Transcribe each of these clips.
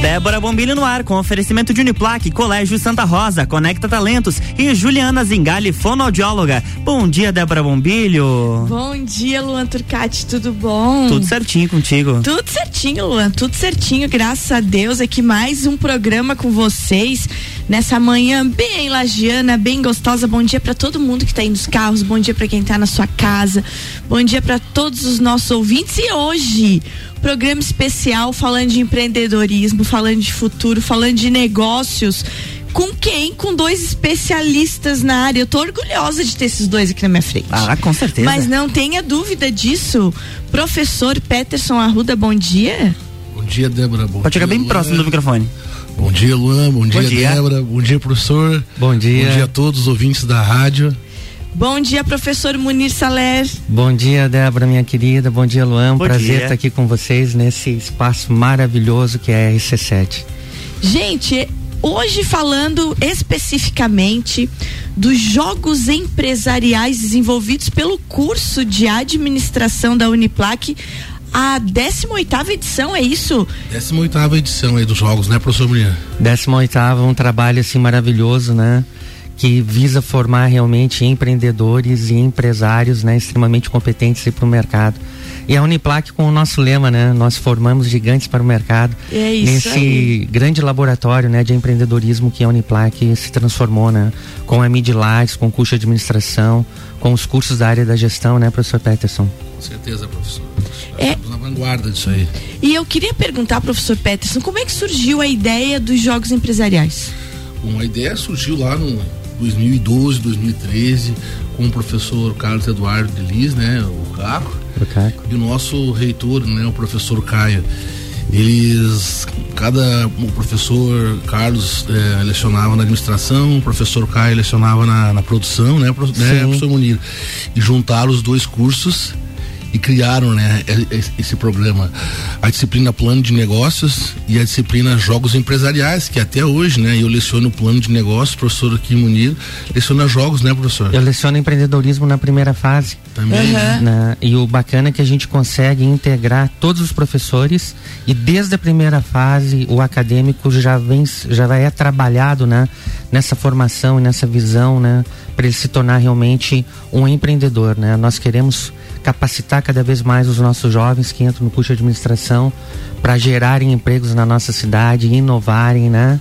Débora Bombilho no ar, com oferecimento de Uniplaque, Colégio Santa Rosa, Conecta Talentos e Juliana Zingali, fonoaudióloga. Bom dia, Débora Bombilho. Bom dia, Luan Turcati, tudo bom? Tudo certinho contigo. Tudo certinho, Luan, tudo certinho, graças a Deus. Aqui mais um programa com vocês nessa manhã bem lagiana, bem gostosa. Bom dia para todo mundo que está aí nos carros, bom dia para quem está na sua casa, bom dia para todos os nossos ouvintes. E hoje, programa especial falando de empreendedorismo, falando de futuro, falando de negócios. Com quem? Com dois especialistas na área. Eu tô orgulhosa de ter esses dois aqui na minha frente. Ah, com certeza. Mas não tenha dúvida disso. Professor Peterson Arruda, bom dia. Bom dia, Débora. Bom Pode chegar bem próximo do microfone. Bom dia, Luan. Bom dia, dia. Débora. Bom dia, professor. Bom dia. Bom dia a todos os ouvintes da rádio. Bom dia, professor Munir Saler. Bom dia, Débora, minha querida. Bom dia, Luan. Bom Prazer dia. estar aqui com vocês nesse espaço maravilhoso que é a RC7. Gente, hoje falando especificamente dos jogos empresariais desenvolvidos pelo curso de administração da Uniplac, a 18ª edição, é isso? 18 edição aí dos jogos, né, professor Muriel? 18 um trabalho assim maravilhoso, né? Que visa formar realmente empreendedores e empresários, né? Extremamente competentes para o mercado. E a Uniplac com o nosso lema, né? Nós formamos gigantes para o mercado. É isso Nesse aí. grande laboratório, né? De empreendedorismo que a Uniplac se transformou, né? Com a Midlives, com o curso de administração, com os cursos da área da gestão, né, professor Peterson? Com certeza, professor. É. Estamos na vanguarda disso aí. E eu queria perguntar, professor Peterson, como é que surgiu a ideia dos jogos empresariais? Bom, a ideia surgiu lá no 2012, 2013, com o professor Carlos Eduardo de Lis, né, o Caco, Do Caco. e o nosso reitor, né, o professor Caio. Eles, cada o professor Carlos eh, lecionava na administração, o professor Caio lecionava na, na produção, né, pro- né, professor Munir, e juntaram os dois cursos e criaram, né, esse programa, a disciplina plano de negócios e a disciplina jogos empresariais, que até hoje, né, eu leciono plano de negócios, professor aqui Munir leciona jogos, né, professor? Eu leciono empreendedorismo na primeira fase. Também, né? né? E o bacana é que a gente consegue integrar todos os professores e desde a primeira fase o acadêmico já vem já vai é trabalhado, né, nessa formação e nessa visão, né, para ele se tornar realmente um empreendedor, né? Nós queremos capacitar cada vez mais os nossos jovens que entram no curso de administração para gerarem empregos na nossa cidade, inovarem, né?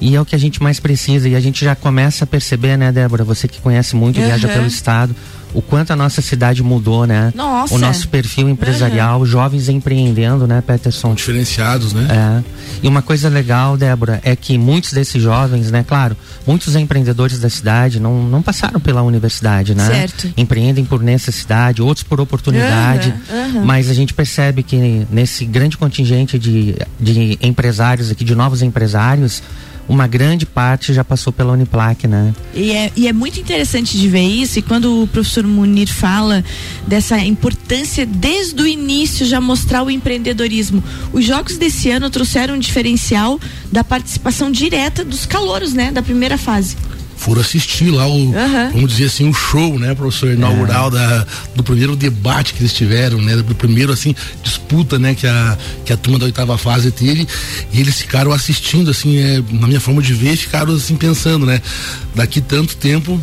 E é o que a gente mais precisa. E a gente já começa a perceber, né, Débora? Você que conhece muito, viaja Aham. pelo estado, o quanto a nossa cidade mudou, né? Nossa. O nosso perfil empresarial, jovens empreendendo, né, Peterson? Diferenciados, né? É. E uma coisa legal, Débora, é que muitos desses jovens, né, claro, muitos empreendedores da cidade não, não passaram pela universidade, né? Certo. Empreendem por necessidade, outros por oportunidade. Aham, aham. Mas a gente percebe que nesse grande contingente de, de empresários aqui, de novos empresários, uma grande parte já passou pela Uniplac, né? E é, e é muito interessante de ver isso, e quando o professor Munir fala dessa importância desde o início já mostrar o empreendedorismo. Os jogos desse ano trouxeram um diferencial da participação direta dos calouros, né? Da primeira fase. Foram assistir lá o, Aham. vamos dizer assim, o show, né, professor, inaugural da, do primeiro debate que eles tiveram, né, do primeiro, assim, disputa, né, que a, que a turma da oitava fase teve, e eles ficaram assistindo, assim, é, na minha forma de ver, ficaram, assim, pensando, né, daqui tanto tempo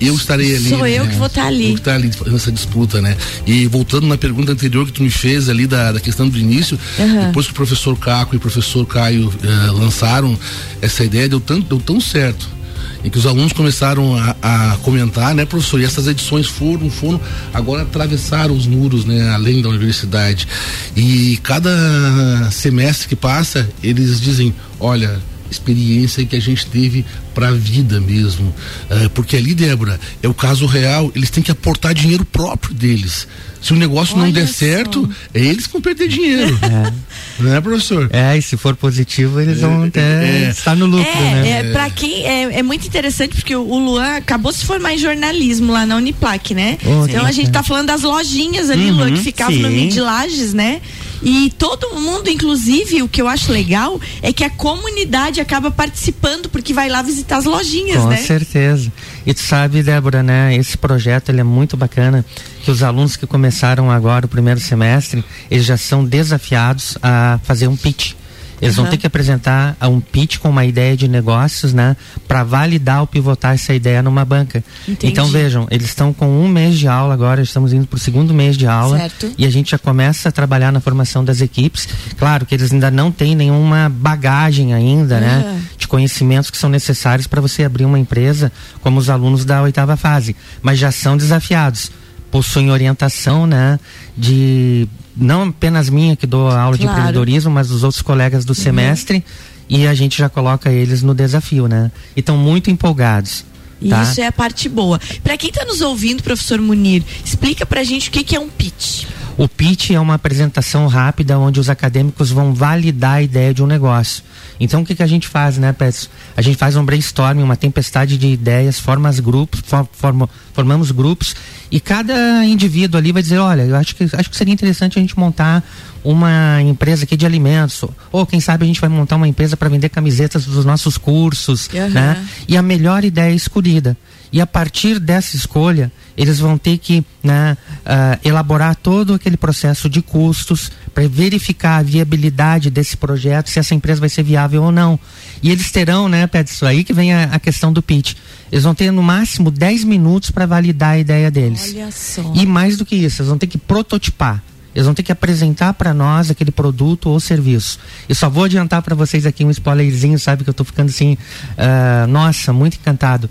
eu estarei ali. Sou né? eu que vou estar ali. Eu que estar ali nessa disputa, né? E voltando na pergunta anterior que tu me fez ali da, da questão do início, Aham. depois que o professor Caco e o professor Caio eh, lançaram essa ideia, deu, tanto, deu tão certo. Em que os alunos começaram a, a comentar, né, professor? E essas edições foram, foram, agora atravessaram os muros, né, além da universidade. E cada semestre que passa, eles dizem: olha, experiência que a gente teve para a vida mesmo. Eh, porque ali, Débora, é o caso real, eles têm que aportar dinheiro próprio deles. Se o negócio não Olha der só. certo, é eles que vão perder dinheiro. Não é, professor? É, e se for positivo, eles vão até é. estar no lucro, É, né? é, pra quem é, é muito interessante porque o, o Luan acabou de se formar em jornalismo lá na Uniplac, né? Oh, então a sim. gente tá falando das lojinhas ali, Luan, que ficavam no meio de lajes, né? E todo mundo, inclusive, o que eu acho legal é que a comunidade acaba participando porque vai lá visitar as lojinhas, Com né? certeza. E tu sabe, Débora, né? Esse projeto ele é muito bacana. Que os alunos que começaram agora o primeiro semestre, eles já são desafiados a fazer um pitch. Eles uhum. vão ter que apresentar um pitch com uma ideia de negócios, né? Para validar ou pivotar essa ideia numa banca. Entendi. Então vejam, eles estão com um mês de aula agora, estamos indo para o segundo mês de aula. Certo. E a gente já começa a trabalhar na formação das equipes. Claro que eles ainda não têm nenhuma bagagem ainda, uhum. né? De conhecimentos que são necessários para você abrir uma empresa, como os alunos da oitava fase. Mas já são desafiados possuem orientação, né, de não apenas minha que dou aula claro. de empreendedorismo, mas dos outros colegas do uhum. semestre e a gente já coloca eles no desafio, né? E estão muito empolgados. Tá? Isso é a parte boa. Para quem está nos ouvindo, professor Munir, explica para a gente o que, que é um pitch. O pitch é uma apresentação rápida onde os acadêmicos vão validar a ideia de um negócio. Então o que, que a gente faz, né, Petros? A gente faz um brainstorming, uma tempestade de ideias, formas grupos, form, formamos grupos e cada indivíduo ali vai dizer, olha, eu acho que acho que seria interessante a gente montar uma empresa aqui de alimentos, ou quem sabe a gente vai montar uma empresa para vender camisetas dos nossos cursos, uhum. né? E a melhor ideia é escolhida. E a partir dessa escolha, eles vão ter que né, uh, elaborar todo aquele processo de custos para verificar a viabilidade desse projeto, se essa empresa vai ser viável ou não. E eles terão, né, Pedro, aí que vem a, a, questão do pitch. Eles vão ter no máximo 10 minutos para validar a ideia deles. Olha só. E mais do que isso, eles vão ter que prototipar. Eles vão ter que apresentar para nós aquele produto ou serviço. E só vou adiantar para vocês aqui um spoilerzinho, sabe? Que eu estou ficando assim, uh, nossa, muito encantado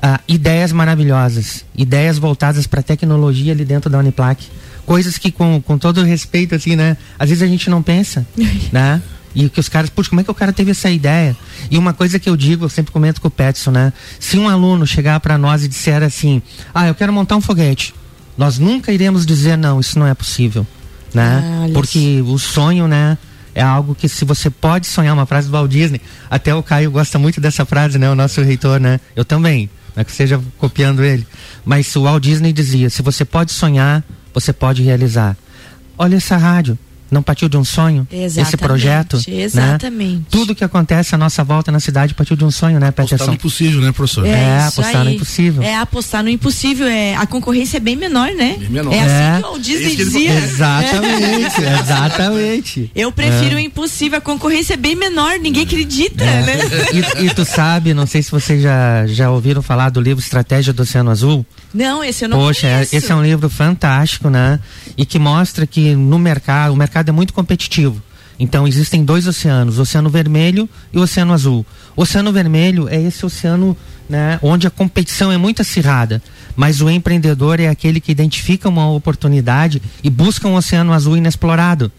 ah, ideias maravilhosas, ideias voltadas para tecnologia ali dentro da Uniplac, coisas que com, com todo respeito assim, né? Às vezes a gente não pensa, né? E que os caras, puxa, como é que o cara teve essa ideia? E uma coisa que eu digo, eu sempre comento com o Petson, né? Se um aluno chegar para nós e disser assim, ah, eu quero montar um foguete, nós nunca iremos dizer não, isso não é possível, né? Ah, Porque o sonho, né? é algo que se você pode sonhar, uma frase do Walt Disney, até o Caio gosta muito dessa frase, né? O nosso reitor, né? Eu também não é que seja copiando ele. Mas o Walt Disney dizia: se você pode sonhar, você pode realizar. Olha essa rádio não partiu de um sonho? Exatamente, esse projeto? Né? Exatamente. Né? Tudo que acontece à nossa volta na cidade partiu de um sonho, né, Peterson? Apostar no impossível, né, professor? É, é apostar aí. no impossível. É apostar no impossível. É, a concorrência é bem menor, né? Bem menor. É, assim é. que o Disney dizia. Exatamente, exatamente. Eu prefiro é. o impossível. A concorrência é bem menor, ninguém acredita, é. né? E, e, tu sabe, não sei se vocês já, já ouviram falar do livro Estratégia do Oceano Azul. Não, esse eu não Poxa, é, conheço. esse é um livro fantástico, né? E que mostra que no mercado, o mercado é muito competitivo. Então existem dois oceanos, o Oceano Vermelho e o Oceano Azul. O Oceano Vermelho é esse oceano né, onde a competição é muito acirrada, mas o empreendedor é aquele que identifica uma oportunidade e busca um oceano azul inexplorado.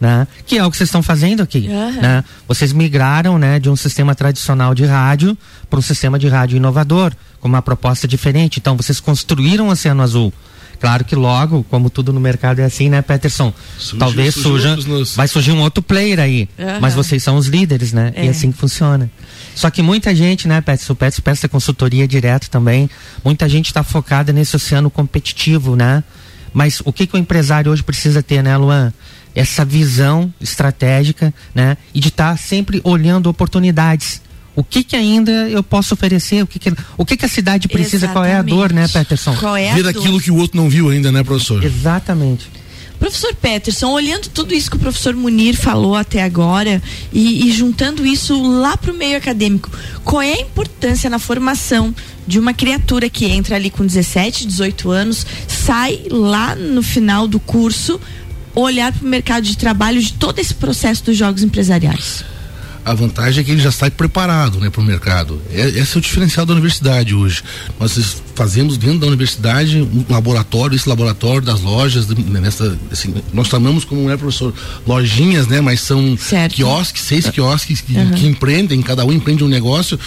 Né? Que é o que vocês estão fazendo aqui. Uhum. Né? Vocês migraram né, de um sistema tradicional de rádio para um sistema de rádio inovador, com uma proposta diferente. Então, vocês construíram um oceano azul. Claro que logo, como tudo no mercado é assim, né, Peterson? Surge, Talvez surja, nos... vai surgir um outro player aí. Uhum. Mas vocês são os líderes, né? É. E assim que funciona. Só que muita gente, né, Peterson? O Peterson presta consultoria direto também. Muita gente está focada nesse oceano competitivo, né? Mas o que, que o empresário hoje precisa ter, né, Luan? Essa visão estratégica, né? E de estar tá sempre olhando oportunidades o que que ainda eu posso oferecer, o que que, o que, que a cidade precisa, Exatamente. qual é a dor, né, Peterson? Qual é a Ver aquilo que o outro não viu ainda, né, professor? Exatamente. Professor Peterson, olhando tudo isso que o professor Munir falou até agora e, e juntando isso lá para o meio acadêmico, qual é a importância na formação de uma criatura que entra ali com 17, 18 anos, sai lá no final do curso, olhar para o mercado de trabalho de todo esse processo dos jogos empresariais? a vantagem é que ele já sai preparado né, para o mercado. É, esse é o diferencial da universidade hoje. Nós fazemos dentro da universidade um laboratório, esse laboratório das lojas, nessa, assim, nós chamamos como, é, professor, lojinhas, né? Mas são certo. quiosques, seis quiosques que, uhum. que empreendem, cada um empreende um negócio.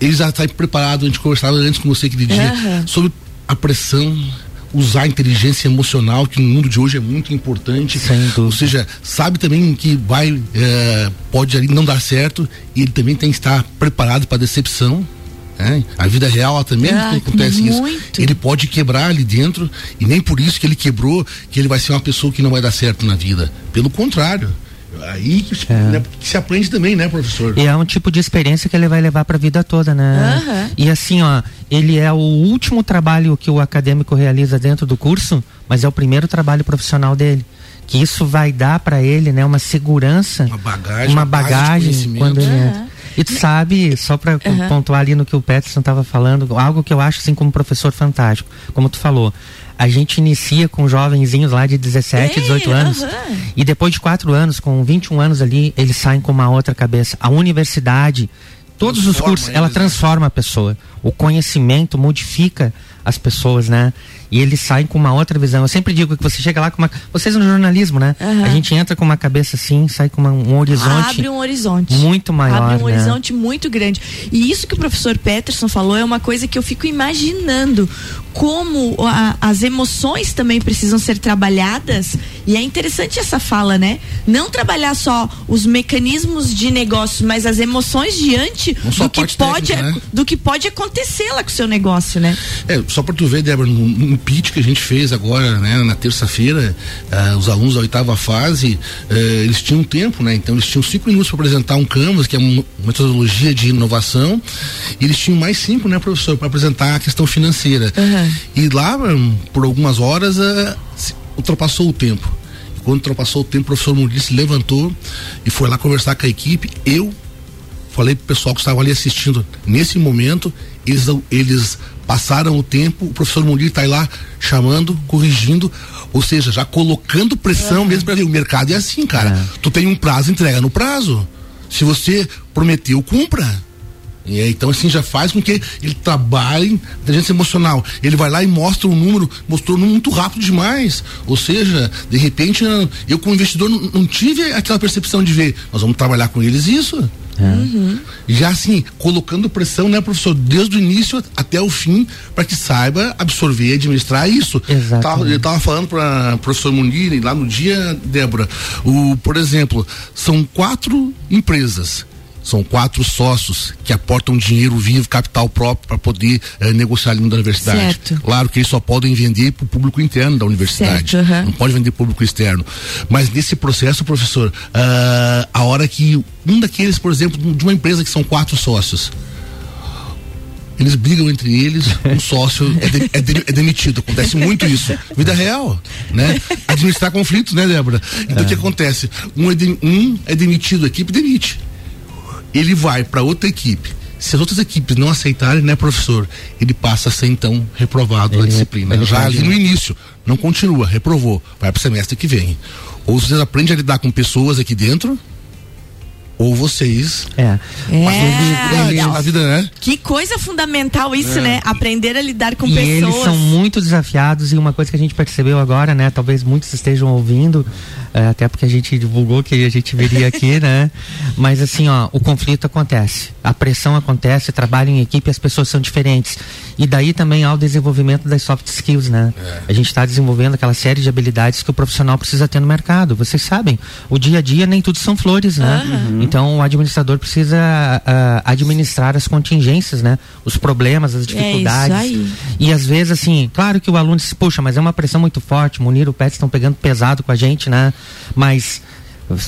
Ele já está preparado, a gente conversava antes com você aquele dia, uhum. sobre a pressão usar a inteligência emocional, que no mundo de hoje é muito importante. Ou seja, sabe também que vai, é, pode ali não dar certo e ele também tem que estar preparado para decepção. É, a vida real também ah, acontece muito. isso. Ele pode quebrar ali dentro e nem por isso que ele quebrou que ele vai ser uma pessoa que não vai dar certo na vida. Pelo contrário, Aí que, é. né, que, se aprende também, né, professor? E é um tipo de experiência que ele vai levar para a vida toda, né? Uhum. E assim, ó, ele é o último trabalho que o acadêmico realiza dentro do curso, mas é o primeiro trabalho profissional dele. que isso vai dar para ele, né, uma segurança, uma bagagem, uma bagagem quando ele entra. Uhum. E tu sabe, só para uhum. pontuar ali no que o Peterson estava falando, algo que eu acho assim como professor fantástico, como tu falou, a gente inicia com jovenzinhos lá de 17, Ei, 18 anos. Uhum. E depois de quatro anos, com 21 anos ali, eles saem com uma outra cabeça. A universidade, todos os cursos, ela né? transforma a pessoa. O conhecimento modifica as pessoas, né? E eles saem com uma outra visão. Eu sempre digo que você chega lá com uma. Vocês no jornalismo, né? Uhum. A gente entra com uma cabeça assim, sai com uma, um horizonte. Abre um horizonte. Muito maior. Abre um né? horizonte muito grande. E isso que o professor Peterson falou é uma coisa que eu fico imaginando como a, as emoções também precisam ser trabalhadas. E é interessante essa fala, né? Não trabalhar só os mecanismos de negócio, mas as emoções diante do que, pode, técnica, né? do que pode acontecer lá com o seu negócio, né? É, só para tu ver, Débora, no, no pitch que a gente fez agora, né, na terça-feira, uh, os alunos da oitava fase, uh, eles tinham tempo, né? Então eles tinham cinco minutos para apresentar um Canvas, que é uma metodologia de inovação, e eles tinham mais cinco, né, professor, para apresentar a questão financeira. Uhum. E lá, por algumas horas, uh, ultrapassou o tempo. E quando ultrapassou o tempo, o professor Murilo se levantou e foi lá conversar com a equipe. Eu falei pro pessoal que estava ali assistindo nesse momento, eles, eles passaram o tempo, o professor Munir está lá chamando, corrigindo, ou seja, já colocando pressão mesmo para ver. O mercado é assim, cara. É. Tu tem um prazo, entrega no prazo. Se você prometeu, cumpra. E então assim já faz com que ele trabalhe inteligência emocional. Ele vai lá e mostra um número, mostrou um número muito rápido demais. Ou seja, de repente eu como investidor não, não tive aquela percepção de ver, nós vamos trabalhar com eles isso. É. Uhum. Já assim, colocando pressão, né, professor, desde o início até o fim, para que saiba absorver e administrar isso. Tava, eu estava falando para o professor Munir lá no dia, Débora, o, por exemplo, são quatro empresas são quatro sócios que aportam dinheiro vivo, capital próprio, para poder eh, negociar ali na universidade. Certo. Claro que eles só podem vender para o público interno da universidade. Certo, uhum. Não pode vender público externo. Mas nesse processo, professor, uh, a hora que um daqueles, por exemplo, de uma empresa que são quatro sócios, eles brigam entre eles, um sócio é, de, é, de, é, demitido. Acontece muito isso. Vida real, né? Administrar conflitos, né, Débora? Então o é. que acontece? Um é, de, um é demitido, a equipe demite ele vai para outra equipe. Se as outras equipes não aceitarem, né, professor, ele passa a ser então reprovado ele, na disciplina. Ele Já ali no início, não continua, reprovou, vai para o semestre que vem. Ou vocês aprendem a lidar com pessoas aqui dentro, ou vocês. É. é. a vida, né? Que coisa fundamental isso, é. né? Aprender a lidar com e pessoas. Eles são muito desafiados e uma coisa que a gente percebeu agora, né? Talvez muitos estejam ouvindo, é, até porque a gente divulgou que a gente viria aqui, né? Mas assim, ó, o conflito acontece, a pressão acontece, trabalho em equipe, as pessoas são diferentes. E daí também há o desenvolvimento das soft skills, né? É. A gente está desenvolvendo aquela série de habilidades que o profissional precisa ter no mercado. Vocês sabem, o dia a dia nem tudo são flores, né? Uhum. Então o administrador precisa uh, administrar as contingências, né? Os problemas, as dificuldades. É isso aí. E às vezes, assim, claro que o aluno diz, puxa, mas é uma pressão muito forte, Munir e o Pet estão pegando pesado com a gente, né? Mas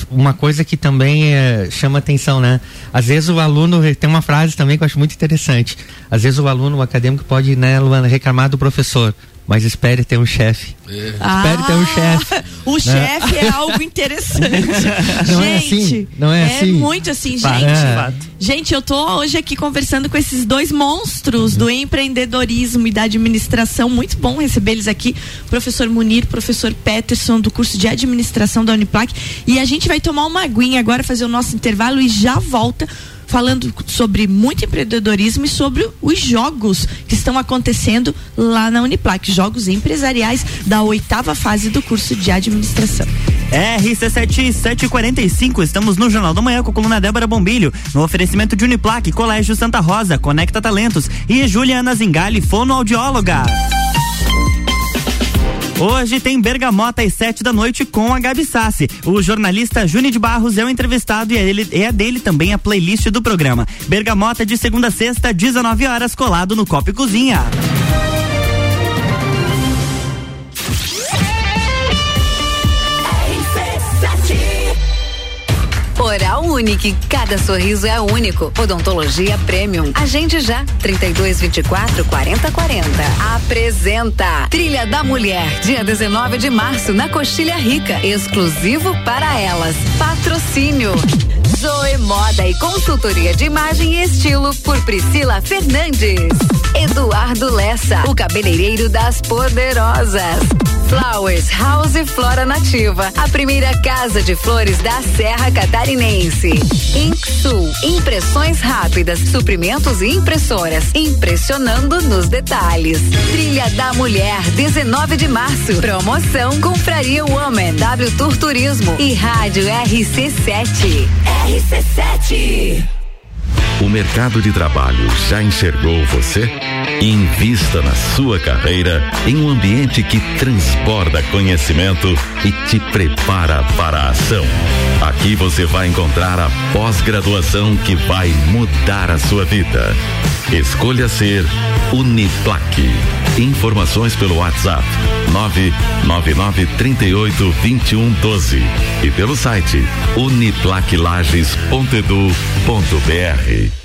uma coisa que também é, chama atenção, né? Às vezes o aluno tem uma frase também que eu acho muito interessante. Às vezes o aluno, o acadêmico pode, né, Luana, reclamar do professor mas espere ter um chefe. É. Ah, espere ter um chefe. O né? chefe é algo interessante. não gente, é assim. Não é, é assim. muito assim, gente. É. Gente, eu tô hoje aqui conversando com esses dois monstros uhum. do empreendedorismo e da administração. Muito bom receber eles aqui. Professor Munir, professor Peterson, do curso de administração da Uniplac. E a gente vai tomar uma aguinha agora, fazer o nosso intervalo e já volta falando sobre muito empreendedorismo e sobre os jogos que estão acontecendo lá na Uniplac, jogos empresariais da oitava fase do curso de administração. RC7745, estamos no Jornal da Manhã com a coluna Débora Bombilho, no oferecimento de Uniplac, Colégio Santa Rosa, Conecta Talentos e Juliana Zingali, fonoaudióloga. Hoje tem Bergamota às sete da noite com a Gabi Sassi. O jornalista Júnior de Barros é o entrevistado e é, ele, é dele também a playlist do programa. Bergamota de segunda a sexta, 19 horas, colado no Copo e Cozinha. Oral Unique, cada sorriso é único. Odontologia Premium. Agende já 32 24 40 40. Apresenta Trilha da Mulher, dia 19 de março na Coxilha Rica, exclusivo para elas. Patrocínio Zoe Moda e consultoria de imagem e estilo por Priscila Fernandes. Eduardo Lessa, o cabeleireiro das poderosas. Flowers House Flora Nativa, a primeira casa de flores da Serra Catarinense. Inksul, impressões rápidas, suprimentos e impressoras, impressionando nos detalhes. Trilha da Mulher, 19 de março. Promoção Confraria Woman, W Tour Turismo e Rádio RC7. RC7. O mercado de trabalho já enxergou você? Invista na sua carreira em um ambiente que transborda conhecimento e te prepara para a ação. Aqui você vai encontrar a pós-graduação que vai mudar a sua vida. Escolha ser Uniplaque. Informações pelo WhatsApp 999382112 e pelo site uniplaquilages.edu.br.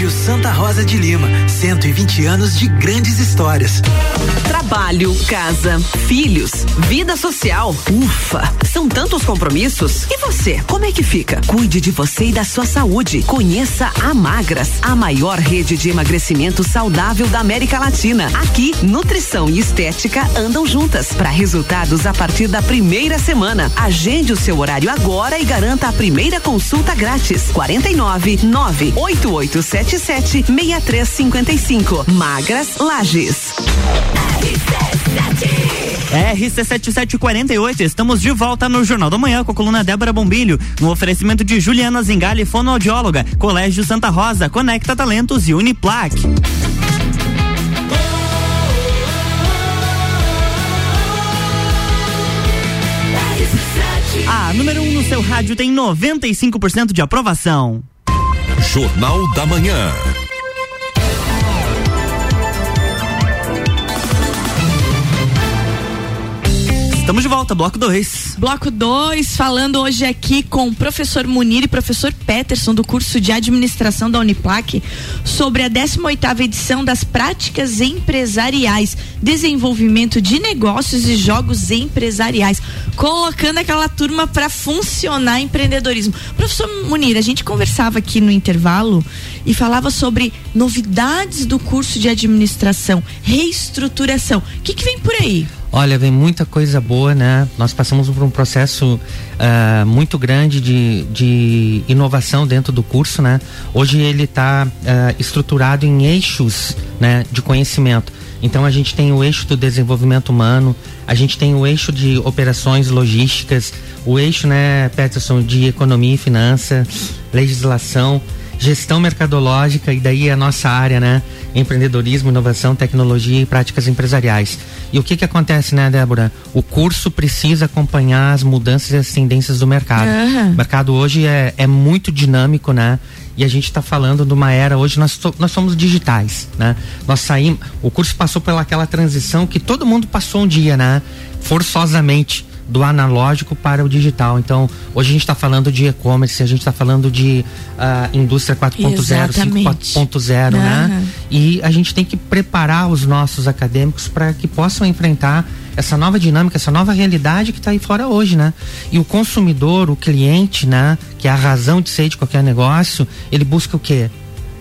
Colégio Santa Rosa de Lima, 120 anos de grandes histórias. Trabalho, casa, filhos, vida social. Ufa, são tantos compromissos. E você, como é que fica? Cuide de você e da sua saúde. Conheça a Magras, a maior rede de emagrecimento saudável da América Latina. Aqui, nutrição e estética andam juntas para resultados a partir da primeira semana. Agende o seu horário agora e garanta a primeira consulta grátis. 49 98877 6355. Magras Lages. RC7748, estamos de volta no Jornal da Manhã com a coluna Débora Bombilho, no oferecimento de Juliana Zingali, fonoaudióloga, Colégio Santa Rosa, Conecta Talentos e Uniplaque. A número 1 um no seu rádio tem 95% de aprovação. Jornal da Manhã. Estamos de volta, bloco 2. Bloco 2, falando hoje aqui com o professor Munir e professor Peterson do curso de administração da Uniplac sobre a 18ª edição das práticas empresariais, desenvolvimento de negócios e jogos empresariais, colocando aquela turma para funcionar empreendedorismo. Professor Munir, a gente conversava aqui no intervalo e falava sobre novidades do curso de administração, reestruturação. O que, que vem por aí? Olha, vem muita coisa boa, né? Nós passamos por um processo uh, muito grande de, de inovação dentro do curso, né? Hoje ele está uh, estruturado em eixos né, de conhecimento. Então a gente tem o eixo do desenvolvimento humano, a gente tem o eixo de operações logísticas, o eixo, né, Peterson, de economia e finança, legislação gestão mercadológica e daí a nossa área, né? Empreendedorismo, inovação, tecnologia e práticas empresariais. E o que que acontece, né, Débora? O curso precisa acompanhar as mudanças e as tendências do mercado. Uhum. O mercado hoje é, é muito dinâmico, né? E a gente está falando de uma era hoje nós, nós somos digitais, né? Nós saímos, o curso passou pelaquela transição que todo mundo passou um dia, né? Forçosamente do analógico para o digital. Então, hoje a gente está falando de e-commerce, a gente está falando de uh, indústria 4.0, 5.0, uhum. né? E a gente tem que preparar os nossos acadêmicos para que possam enfrentar essa nova dinâmica, essa nova realidade que está aí fora hoje, né? E o consumidor, o cliente, né? Que é a razão de ser de qualquer negócio, ele busca o quê?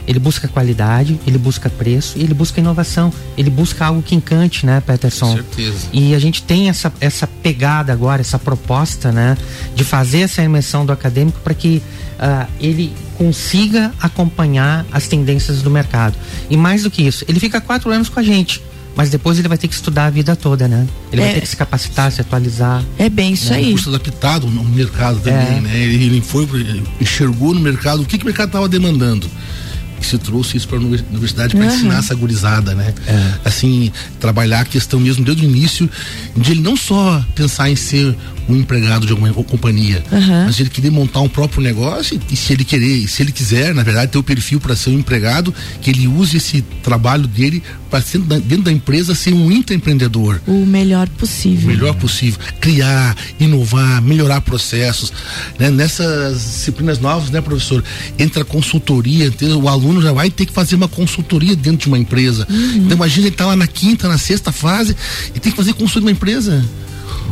Ele busca qualidade, ele busca preço e ele busca inovação. Ele busca algo que encante, né, Peterson? Com certeza. E a gente tem essa, essa pegada agora, essa proposta, né, de fazer essa imersão do acadêmico para que uh, ele consiga acompanhar as tendências do mercado. E mais do que isso, ele fica quatro anos com a gente mas depois ele vai ter que estudar a vida toda, né? Ele é, vai ter que se capacitar, se atualizar. É bem isso né? aí. Um curso adaptado no mercado também, é. né? Ele, ele foi, ele enxergou no mercado o que, que o mercado estava demandando que se trouxe isso para a universidade para uhum. ensinar essa gurizada, né? É. Assim, trabalhar a questão mesmo desde o início de ele não só pensar em ser um empregado de alguma companhia, uhum. mas ele querer montar um próprio negócio e se ele querer, se ele quiser, na verdade, ter o perfil para ser um empregado, que ele use esse trabalho dele para dentro da empresa ser um intraempreendedor. O melhor possível. O melhor possível. Criar, inovar, melhorar processos. Né? Nessas disciplinas novas, né, professor? Entra consultoria, o aluno já vai ter que fazer uma consultoria dentro de uma empresa. Uhum. Então imagina ele estar tá lá na quinta, na sexta fase e tem que fazer consultoria de uma empresa.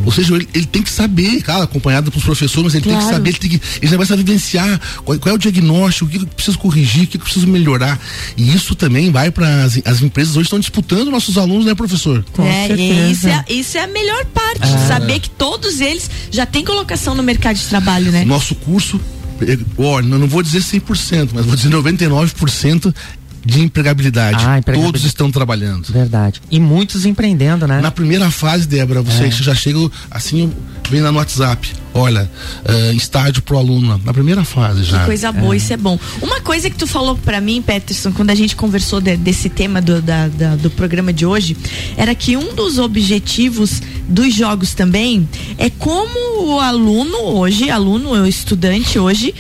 Ou seja, ele, ele, tem que saber, cara, acompanhado pelos professores, mas ele claro. tem que saber, ele, tem que, ele já vai saber vivenciar qual, qual, é o diagnóstico, o que eu preciso corrigir, o que eu preciso melhorar. E isso também vai para as, as empresas hoje estão disputando nossos alunos, né, professor? Com é, isso é, isso é a melhor parte, ah. saber que todos eles já têm colocação no mercado de trabalho, né? Nosso curso olha, não vou dizer 100%, mas vou dizer 99% de empregabilidade. Ah, empregabilidade. Todos estão trabalhando. Verdade. E muitos empreendendo, né? Na primeira fase, Débora, você é. já chega assim, vem lá no WhatsApp. Olha, uh, estádio pro aluno, na primeira fase já. Que coisa boa, é. isso é bom. Uma coisa que tu falou para mim, Peterson, quando a gente conversou de, desse tema do, da, da, do programa de hoje, era que um dos objetivos dos jogos também é como o aluno hoje, aluno ou estudante hoje,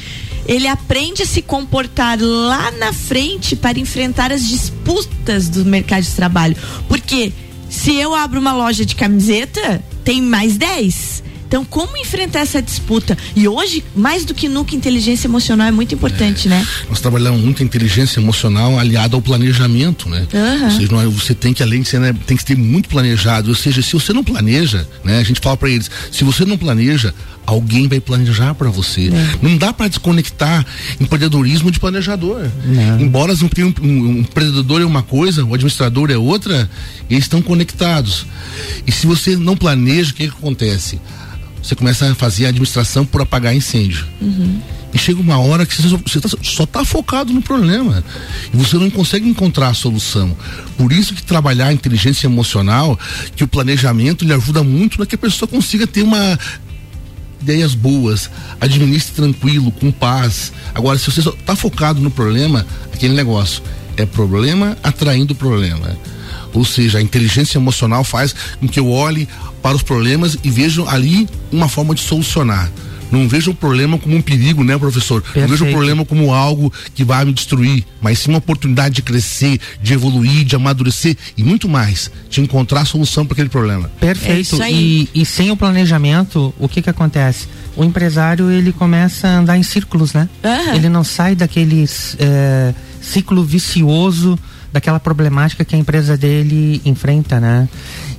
ele aprende a se comportar lá na frente para enfrentar as disputas do mercado de trabalho. Porque se eu abro uma loja de camiseta, tem mais 10. Então, como enfrentar essa disputa? E hoje, mais do que nunca, inteligência emocional é muito importante, é, né? Nós trabalhamos muito inteligência emocional aliada ao planejamento, né? Uhum. Ou seja, é, você tem que, além de ser, né, tem que ter muito planejado. Ou seja, se você não planeja, né? A gente fala para eles, se você não planeja, alguém vai planejar para você. É. Não dá para desconectar empreendedorismo de planejador. Não. Embora um, um, um empreendedor é uma coisa, o administrador é outra, eles estão conectados. E se você não planeja, o que, que acontece? Você começa a fazer a administração por apagar incêndio. Uhum. E chega uma hora que você, você tá, só está focado no problema. E você não consegue encontrar a solução. Por isso que trabalhar a inteligência emocional, que o planejamento lhe ajuda muito para que a pessoa consiga ter uma ideias boas, administre tranquilo, com paz. Agora, se você só está focado no problema, aquele negócio é problema atraindo problema. Ou seja, a inteligência emocional faz com que eu olhe para os problemas e veja ali uma forma de solucionar. Não vejo o problema como um perigo, né, professor? Perfeito. Não vejo o problema como algo que vai me destruir, mas sim uma oportunidade de crescer, de evoluir, de amadurecer e muito mais, de encontrar a solução para aquele problema. Perfeito. É e, e, sem o planejamento, o que que acontece? O empresário ele começa a andar em círculos, né? Uhum. Ele não sai daquele é, ciclo vicioso daquela problemática que a empresa dele enfrenta, né?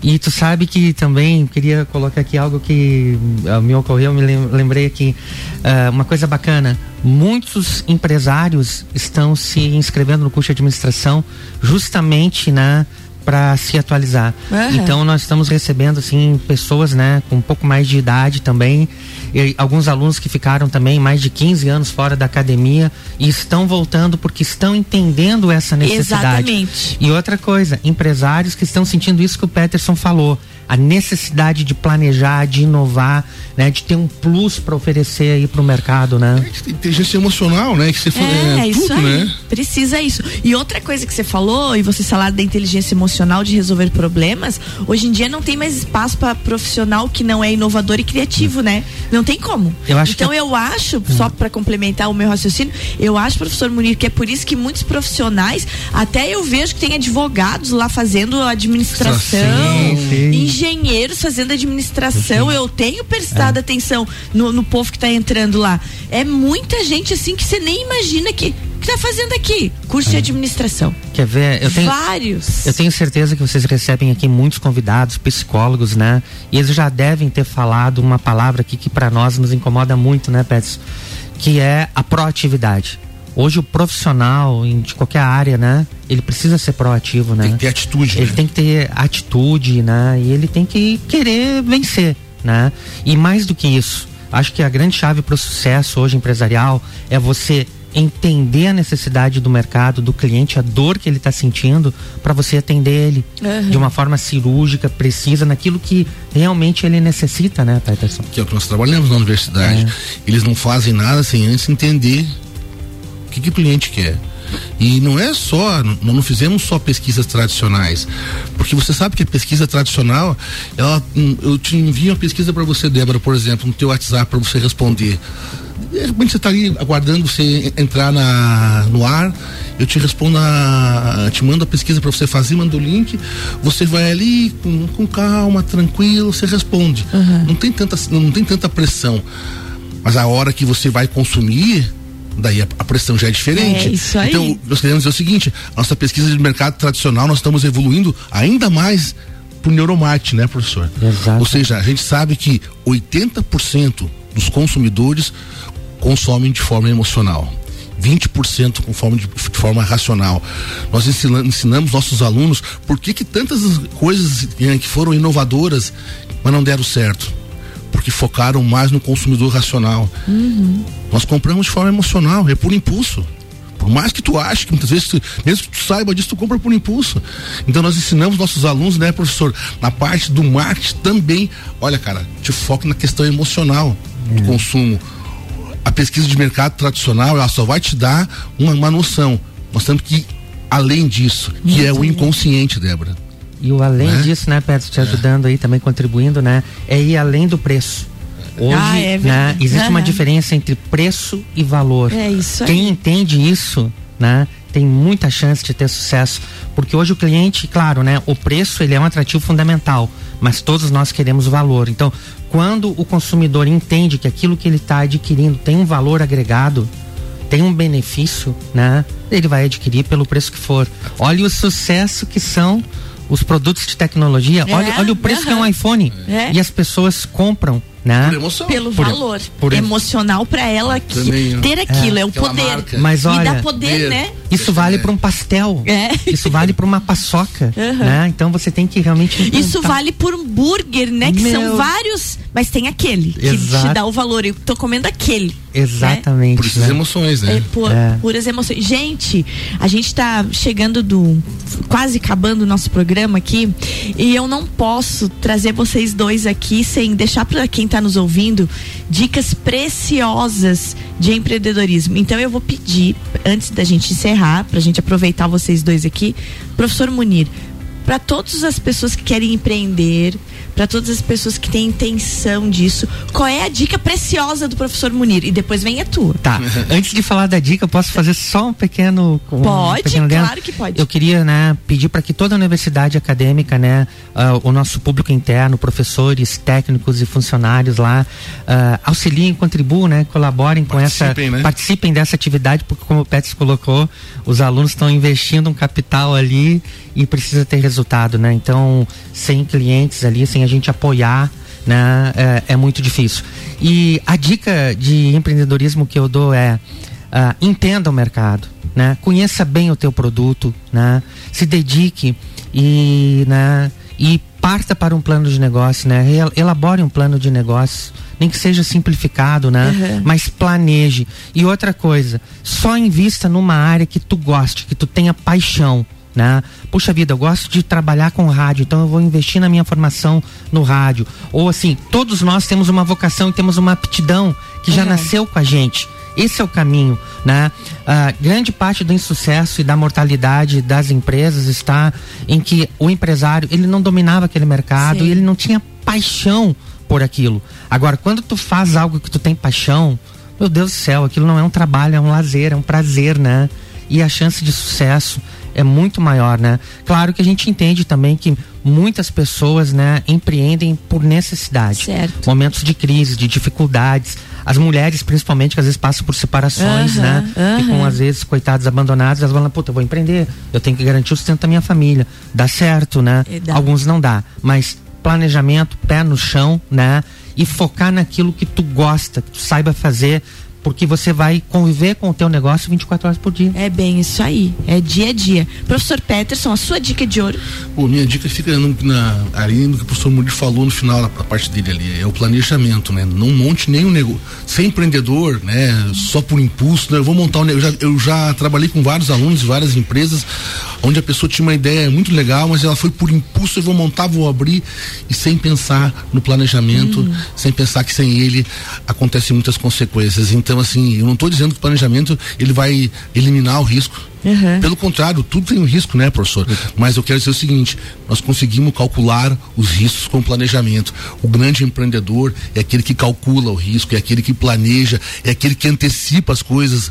E tu sabe que também queria colocar aqui algo que uh, me ocorreu, me lembrei aqui uh, uma coisa bacana. Muitos empresários estão se inscrevendo no curso de administração justamente na para se atualizar. Uhum. Então nós estamos recebendo assim pessoas, né, com um pouco mais de idade também, e alguns alunos que ficaram também mais de 15 anos fora da academia e estão voltando porque estão entendendo essa necessidade. Exatamente. E outra coisa, empresários que estão sentindo isso que o Peterson falou a necessidade de planejar, de inovar, né, de ter um plus para oferecer aí para o mercado, né? É, inteligência emocional, né? Que você é, é, isso aí. Né? Precisa isso. E outra coisa que você falou e você falou da inteligência emocional de resolver problemas, hoje em dia não tem mais espaço para profissional que não é inovador e criativo, né? Não tem como. Eu acho então que... eu acho, só para complementar o meu raciocínio, eu acho, professor Munir, que é por isso que muitos profissionais, até eu vejo que tem advogados lá fazendo administração, sim, sim engenheiros fazendo administração. Eu tenho prestado é. atenção no, no povo que está entrando lá. É muita gente assim que você nem imagina que está fazendo aqui? Curso é. de administração. Quer ver? Eu tenho, Vários. Eu tenho certeza que vocês recebem aqui muitos convidados, psicólogos, né? E eles já devem ter falado uma palavra aqui que para nós nos incomoda muito, né, Pets? Que é a proatividade. Hoje o profissional em, de qualquer área, né? Ele precisa ser proativo, né? Tem que ter atitude. Ele né? tem que ter atitude, né? E ele tem que querer vencer, né? E mais do que isso, acho que a grande chave para o sucesso hoje empresarial é você entender a necessidade do mercado, do cliente, a dor que ele está sentindo, para você atender ele Uhum. de uma forma cirúrgica, precisa, naquilo que realmente ele necessita, né, Peterson? Que é o que nós trabalhamos na universidade. Eles não fazem nada sem antes entender que, que o cliente quer. E não é só, n- nós não fizemos só pesquisas tradicionais, porque você sabe que a pesquisa tradicional, ela, hum, eu te envio uma pesquisa para você, Débora, por exemplo, no teu WhatsApp para você responder. De repente você está ali aguardando você entrar na, no ar, eu te respondo, a, te mando a pesquisa para você fazer, mando o link, você vai ali com, com calma, tranquilo, você responde. Não tem tanta, não tem tanta pressão. Mas a hora que você vai consumir, daí a, a pressão já é diferente. É isso aí. Então, nós queremos dizer o seguinte: nossa pesquisa de mercado tradicional, nós estamos evoluindo ainda mais pro neuromarketing, né, professor? Exato. Ou seja, a gente sabe que 80% dos consumidores consomem de forma emocional. 20% com forma de, de forma racional. Nós ensina- ensinamos nossos alunos por que, que tantas coisas que foram inovadoras, mas não deram certo. Porque focaram mais no consumidor racional. Nós compramos de forma emocional, é por impulso. Por mais que tu ache que muitas vezes, tu- mesmo que tu saiba disso, tu compra por impulso. Então nós ensinamos nossos alunos, né, professor, na parte do marketing também. Olha, cara, te foca na questão emocional do consumo. A pesquisa de mercado tradicional, ela só vai te dar uma, uma noção. Nós temos que ir além disso, que é o inconsciente, Débora. E o além Né? disso, né, Pedro, te ajudando aí, também contribuindo, né, é ir além do preço. Hoje, Ah, é né, existe uma Aham. diferença entre preço e valor. É isso aí. Quem entende isso, né, tem muita chance de ter sucesso, porque hoje o cliente, claro, né, o preço ele é um atrativo fundamental, mas todos nós queremos valor. Então, quando o consumidor entende que aquilo que ele está adquirindo tem um valor agregado, tem um benefício, né? Ele vai adquirir pelo preço que for. Olha o sucesso que são os produtos de tecnologia. É, olha, olha o preço que é um iPhone. É. E as pessoas compram, né? Por emoção. Pelo Por- valor por- emocional para ela que ter aquilo, é, o Aquela poder. marca. Mas Me olha, dá poder, ver. né? Isso vale para um pastel. É. Isso vale para uma paçoca, Aham. né? Então você tem que realmente Isso vale por um burger, né? Que Meu. são vários, mas tem aquele que Exato. te dá o valor. Eu tô comendo aquele. Exatamente. Por essas né? emoções, né? É, por, É. Puras emoções. Gente, a gente tá chegando do. quase acabando o nosso programa aqui. E eu não posso trazer vocês dois aqui sem deixar para quem tá nos ouvindo dicas preciosas de empreendedorismo. Então eu vou pedir, antes da gente encerrar, pra gente aproveitar vocês dois aqui, professor Munir, para todas as pessoas que querem empreender, para todas as pessoas que têm intenção disso, qual é a dica preciosa do professor Munir? E depois vem a tua. Tá. Antes de falar da dica, eu posso fazer só um pequeno. um Pode, pequeno claro que pode. Eu queria, né, pedir para que toda a universidade acadêmica, né, ah, o nosso público interno, professores, técnicos e funcionários lá, ah, auxiliem, contribuam, né, colaborem com essa, Participem, né? participem dessa atividade, porque como o Pets colocou, os alunos estão investindo um capital ali e precisa ter resultado, né? Então, sem clientes ali, sem a gente apoiar né, é, é muito difícil. E a dica de empreendedorismo que eu dou é ah, entenda o mercado, né? Conheça bem o teu produto, né? Se dedique e, né? E parta para um plano de negócio, né? Re- Elabore um plano de negócio, nem que seja simplificado, né? Uhum. Mas planeje. E outra coisa, só invista numa área que tu goste, que tu tenha paixão né? Puxa vida, eu gosto de trabalhar com rádio, então eu vou investir na minha formação no rádio. Ou assim, todos nós temos uma vocação e temos uma aptidão que já Uhum. nasceu com a gente. Esse é o caminho, né? Ah, grande parte do insucesso e da mortalidade das empresas está em que o empresário ele não dominava aquele mercado Sim. e ele não tinha paixão por aquilo. Agora, quando tu faz algo que tu tem paixão, meu Deus do céu, aquilo não é um trabalho, é um lazer, é um prazer, né? E a chance de sucesso é muito maior, né? Claro que a gente entende também que muitas pessoas, né, empreendem por necessidade. Certo. Momentos de crise, de dificuldades. As mulheres, principalmente, que às vezes passam por separações, Aham, né? aham. Ficam, às vezes, coitadas, abandonadas, elas falam, puta, eu vou empreender, eu tenho que garantir o sustento da minha família. Dá certo, né? Dá. Alguns não dá. Mas planejamento, pé no chão, né? E focar naquilo que tu gosta, que tu saiba fazer porque você vai conviver com o teu negócio 24 horas por dia. É bem isso aí, é dia a dia. Professor Peterson, a sua dica de ouro? Pô, minha dica fica no, na, ali no que o professor Murilo falou no final, da parte dele ali, é o planejamento, né? Não monte nenhum negócio. Ser empreendedor, né? Só por impulso, né? Eu vou montar um negócio. Eu já, eu já trabalhei com vários alunos, várias empresas, onde a pessoa tinha uma ideia muito legal, mas ela foi por impulso, eu vou montar, vou abrir, e sem pensar no planejamento, uhum. sem pensar que sem ele acontecem muitas consequências. Então, assim, eu não estou dizendo que o planejamento ele vai eliminar o risco. Uhum. Pelo contrário, tudo tem um risco, né, professor? Mas eu quero dizer o seguinte: nós conseguimos calcular os riscos com planejamento. O grande empreendedor é aquele que calcula o risco, é aquele que planeja, é aquele que antecipa as coisas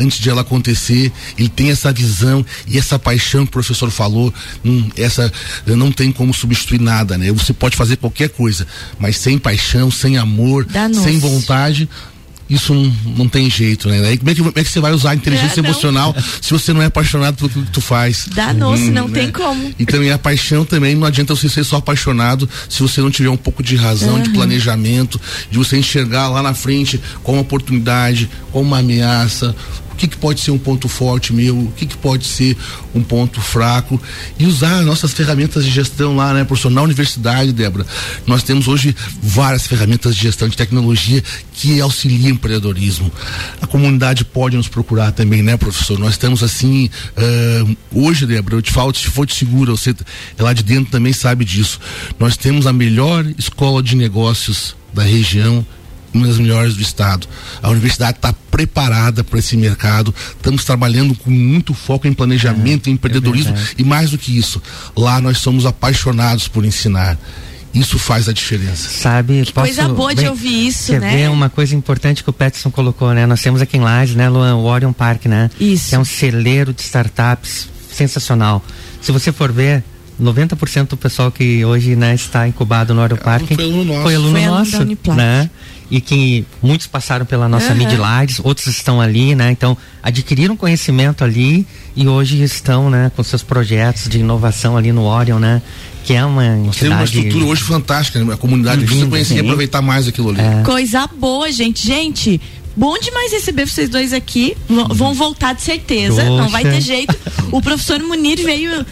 antes de ela acontecer. Ele tem essa visão e essa paixão que o professor falou. Hum, essa não tem como substituir nada, né? Você pode fazer qualquer coisa, mas sem paixão, sem amor, sem vontade, isso não, não tem jeito, né? Como é, que, como é que você vai usar a inteligência é, emocional se você não é apaixonado pelo que tu faz? Danou-se, hum, não né? tem como. E também a paixão também não adianta você ser só apaixonado se você não tiver um pouco de razão, uhum. de planejamento, de você enxergar lá na frente com uma oportunidade, com uma ameaça, que, que pode ser um ponto forte meu, o que, que pode ser um ponto fraco e usar nossas ferramentas de gestão lá, né, professor? Na universidade, Débora, nós temos hoje várias ferramentas de gestão de tecnologia que auxiliam o empreendedorismo. A comunidade pode nos procurar também, né, professor? Nós estamos assim, uh, hoje, Débora, eu te falo, se for de segura, você é lá de dentro também sabe disso. Nós temos a melhor escola de negócios da região uma das melhores do estado. A universidade está preparada para esse mercado. Estamos trabalhando com muito foco em planejamento, é, em empreendedorismo é e mais do que isso, lá nós somos apaixonados por ensinar. Isso faz a diferença. Sabe, que posso, coisa boa bem, de ouvir isso, quer né? Ver uma coisa importante que o Peterson colocou, né? Nós temos aqui em Lages, né, Luan, o Orion Park, né? Isso. Que é um celeiro de startups sensacional. Se você for ver, 90% do pessoal que hoje né, está incubado no Orion Park foi aluno nosso. Foi aluno foi nosso, aluno né? E que muitos passaram pela nossa uhum. Midlives, outros estão ali, né? Então, adquiriram conhecimento ali e hoje estão, né, com seus projetos de inovação ali no Orion, né? Que é uma entidade... Tem uma estrutura hoje fantástica, né? A comunidade precisa conhecer e aproveitar mais aquilo ali. É. Coisa boa, gente. Gente, Bom demais receber vocês dois aqui. Vão voltar de certeza. Poxa. Não vai ter jeito. O professor Munir veio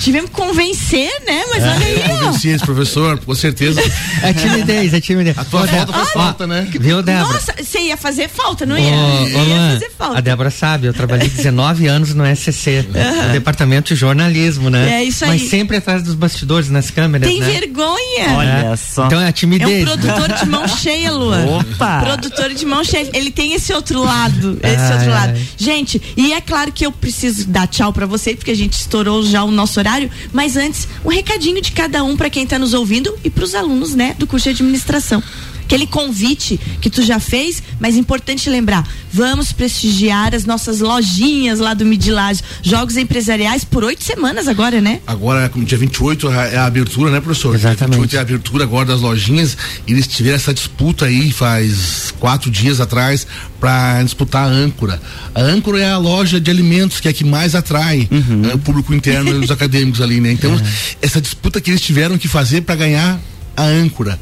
Tivemos que convencer, né? Mas é, olha aí, ó. Convenci esse professor, com certeza. É timidez, é timidez. A tua falta faz falta, né? Viu, Débora? Nossa, você ia fazer falta, não ia? Ô, ia fazer falta. A Débora sabe, eu trabalhei 19 anos no SCC, no departamento de jornalismo, né? É isso aí. Mas sempre atrás dos bastidores, nas câmeras, Tem né? vergonha. Olha só. Então é a timidez. É um produtor de mão cheia, Lua. Opa! Produtor de mão cheia. Ele tem esse outro lado, esse ai, outro lado. Ai. Gente, e é claro que eu preciso dar tchau para você, porque a gente estourou já o nosso horário, mas antes, um recadinho de cada um para quem está nos ouvindo e para os alunos, né, do curso de administração aquele convite que tu já fez, mas importante lembrar, vamos prestigiar as nossas lojinhas lá do Midilage, jogos empresariais por oito semanas agora, né? Agora, dia 28 é a abertura, né, professor? Exatamente. Dia 28 é a abertura agora das lojinhas, eles tiveram essa disputa aí faz quatro dias atrás para disputar a âncora. A âncora é a loja de alimentos que é a que mais atrai uhum. né, o público interno e os acadêmicos ali, né? Então, uhum. essa disputa que eles tiveram que fazer para ganhar a âncora.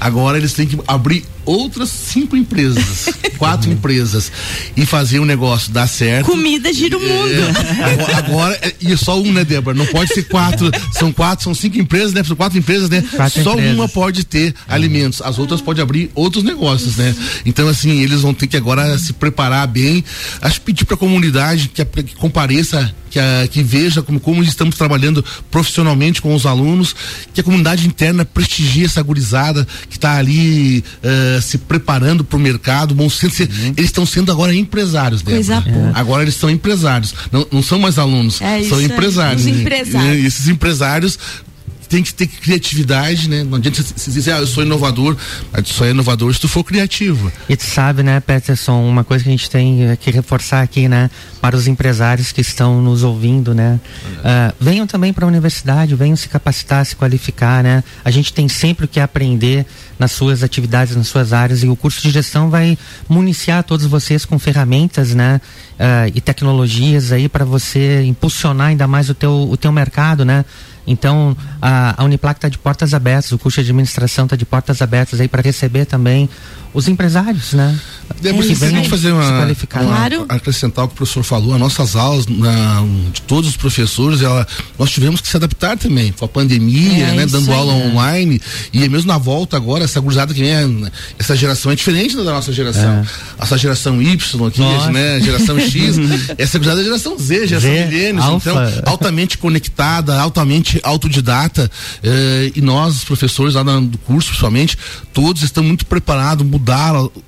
Agora eles têm que abrir outras cinco empresas, quatro empresas e fazer o um negócio dar certo. Comida gira o mundo. É, agora, agora, é, e é só um, né, Débora? Não pode ser quatro, são quatro, são cinco empresas, né? São quatro empresas, né? Quatro só empresas. uma pode ter alimentos, as outras podem abrir outros negócios, né? Então, assim, eles vão ter que agora se preparar bem. Acho que pedir para a comunidade que, que compareça que, a, que veja como, como estamos trabalhando profissionalmente com os alunos, que a comunidade interna prestigie essa gurizada que está ali uh, se preparando para o mercado. Bom, se, se, uhum. Eles estão sendo agora empresários, Débora. É. Agora eles são empresários, não, não são mais alunos, é são empresários. empresários. E, esses empresários tem que ter criatividade, né? Não adianta você dizer, ah, eu sou inovador, mas tu só é inovador se tu for criativo. E tu sabe, né, Peterson, uma coisa que a gente tem que reforçar aqui, né, para os empresários que estão nos ouvindo, né? Uh, venham também para a universidade, venham se capacitar, se qualificar, né? A gente tem sempre o que aprender nas suas atividades, nas suas áreas e o curso de gestão vai municiar todos vocês com ferramentas, né? Uh, e tecnologias aí para você impulsionar ainda mais o teu, o teu mercado, né? Então, a, a Uniplac está de portas abertas, o curso de administração está de portas abertas aí para receber também os empresários, né? É a gente fazer uma, Claro. acrescentar o que o professor falou, as nossas aulas na- de todos os professores, ela, nós tivemos que se adaptar também com a pandemia, É, né, dando aula online e mesmo na volta agora essa gurizada que vem, essa geração é diferente da nossa geração. Essa geração Y aqui, Nossa. né, geração X, essa gurizada é a geração Z, geração milênios, então alfa. altamente conectada, altamente autodidata eh, e nós, os professores lá do curso, principalmente, todos estão muito preparados,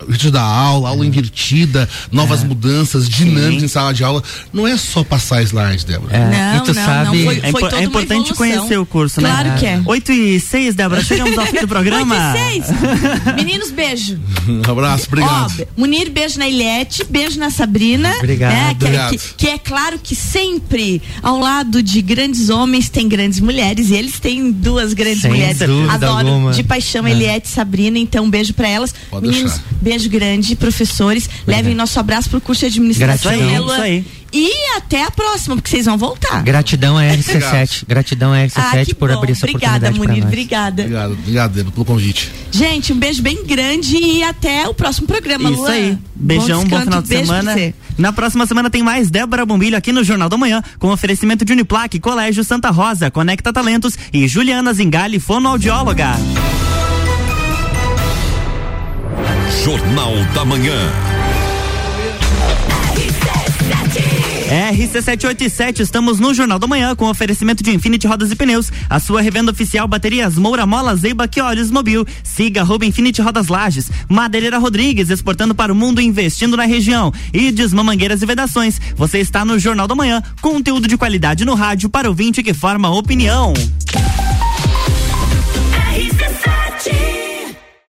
ritmo da aula, aula invertida, novas mudanças, dinâmicas em sala de aula. Não é só passar slides, Débora. É. Não, e tu não, sabe, não. Foi, É, foi é uma importante evolução. conhecer o curso, né? Claro que é. 8 e 6, Débora, chegamos ao fim do programa. 8 e 6. Meninos, beijo. Um abraço, obrigado. Ó, Munir, beijo na Ilete, beijo na Sabrina. Obrigado. né, que, Obrigado. que- que é claro que sempre ao lado de grandes homens tem grandes mulheres e eles têm duas grandes Sem mulheres. Adoro alguma. de paixão É. Eliette e Sabrina, então um beijo pra elas. Pode Meninos, deixar. beijo grande, professores. Levem nosso abraço pro curso de administração. Gratidão. né, Isso aí. E até a próxima, porque vocês vão voltar. Gratidão à RC7. Gratidão Ah, RC7 que por bom. abrir essa Obrigada, oportunidade Munir. Obrigada. Obrigado, obrigado, Débora, pelo convite. Gente, um beijo bem grande e até o próximo programa, Isso Luan. aí. Beijão, bom, descanso, final de beijo pra semana. você. Na próxima semana tem mais Débora Bombilho aqui no Jornal da Manhã, com oferecimento de Uniplaque, Colégio Santa Rosa, Conecta Talentos e Juliana Zingali, fonoaudióloga. Jornal da Manhã. RC787, estamos no Jornal da Manhã com oferecimento de Infinity Rodas e Pneus, a sua revenda oficial baterias Moura Mola Zeiba que Olhos Mobil. Siga arroba Infinity Rodas Lages, Madeireira Rodrigues, exportando para o mundo investindo na região. E Desmamangueiras e Vedações. Você está no Jornal da Manhã, conteúdo de qualidade no rádio para ouvinte que forma opinião.